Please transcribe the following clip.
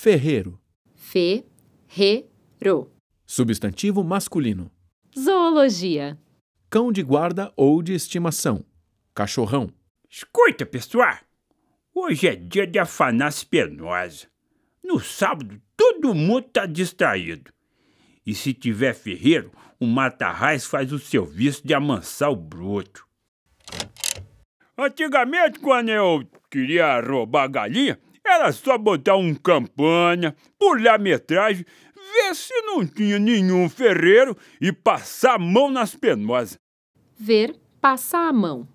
Ferreiro. Fe-re-ro. Substantivo masculino. Zoologia. Cão de guarda ou de estimação. Cachorrão. Escuta, pessoal. Hoje é dia de Afanás Penosa. No sábado, todo mundo tá distraído. E se tiver ferreiro, o mata-raiz faz o serviço de amansar o broto. Antigamente, quando eu queria roubar galinha, era só botar um campanha, pular metragem, ver se não tinha nenhum ferreiro e passar a mão nas penosas. Ver passar a mão.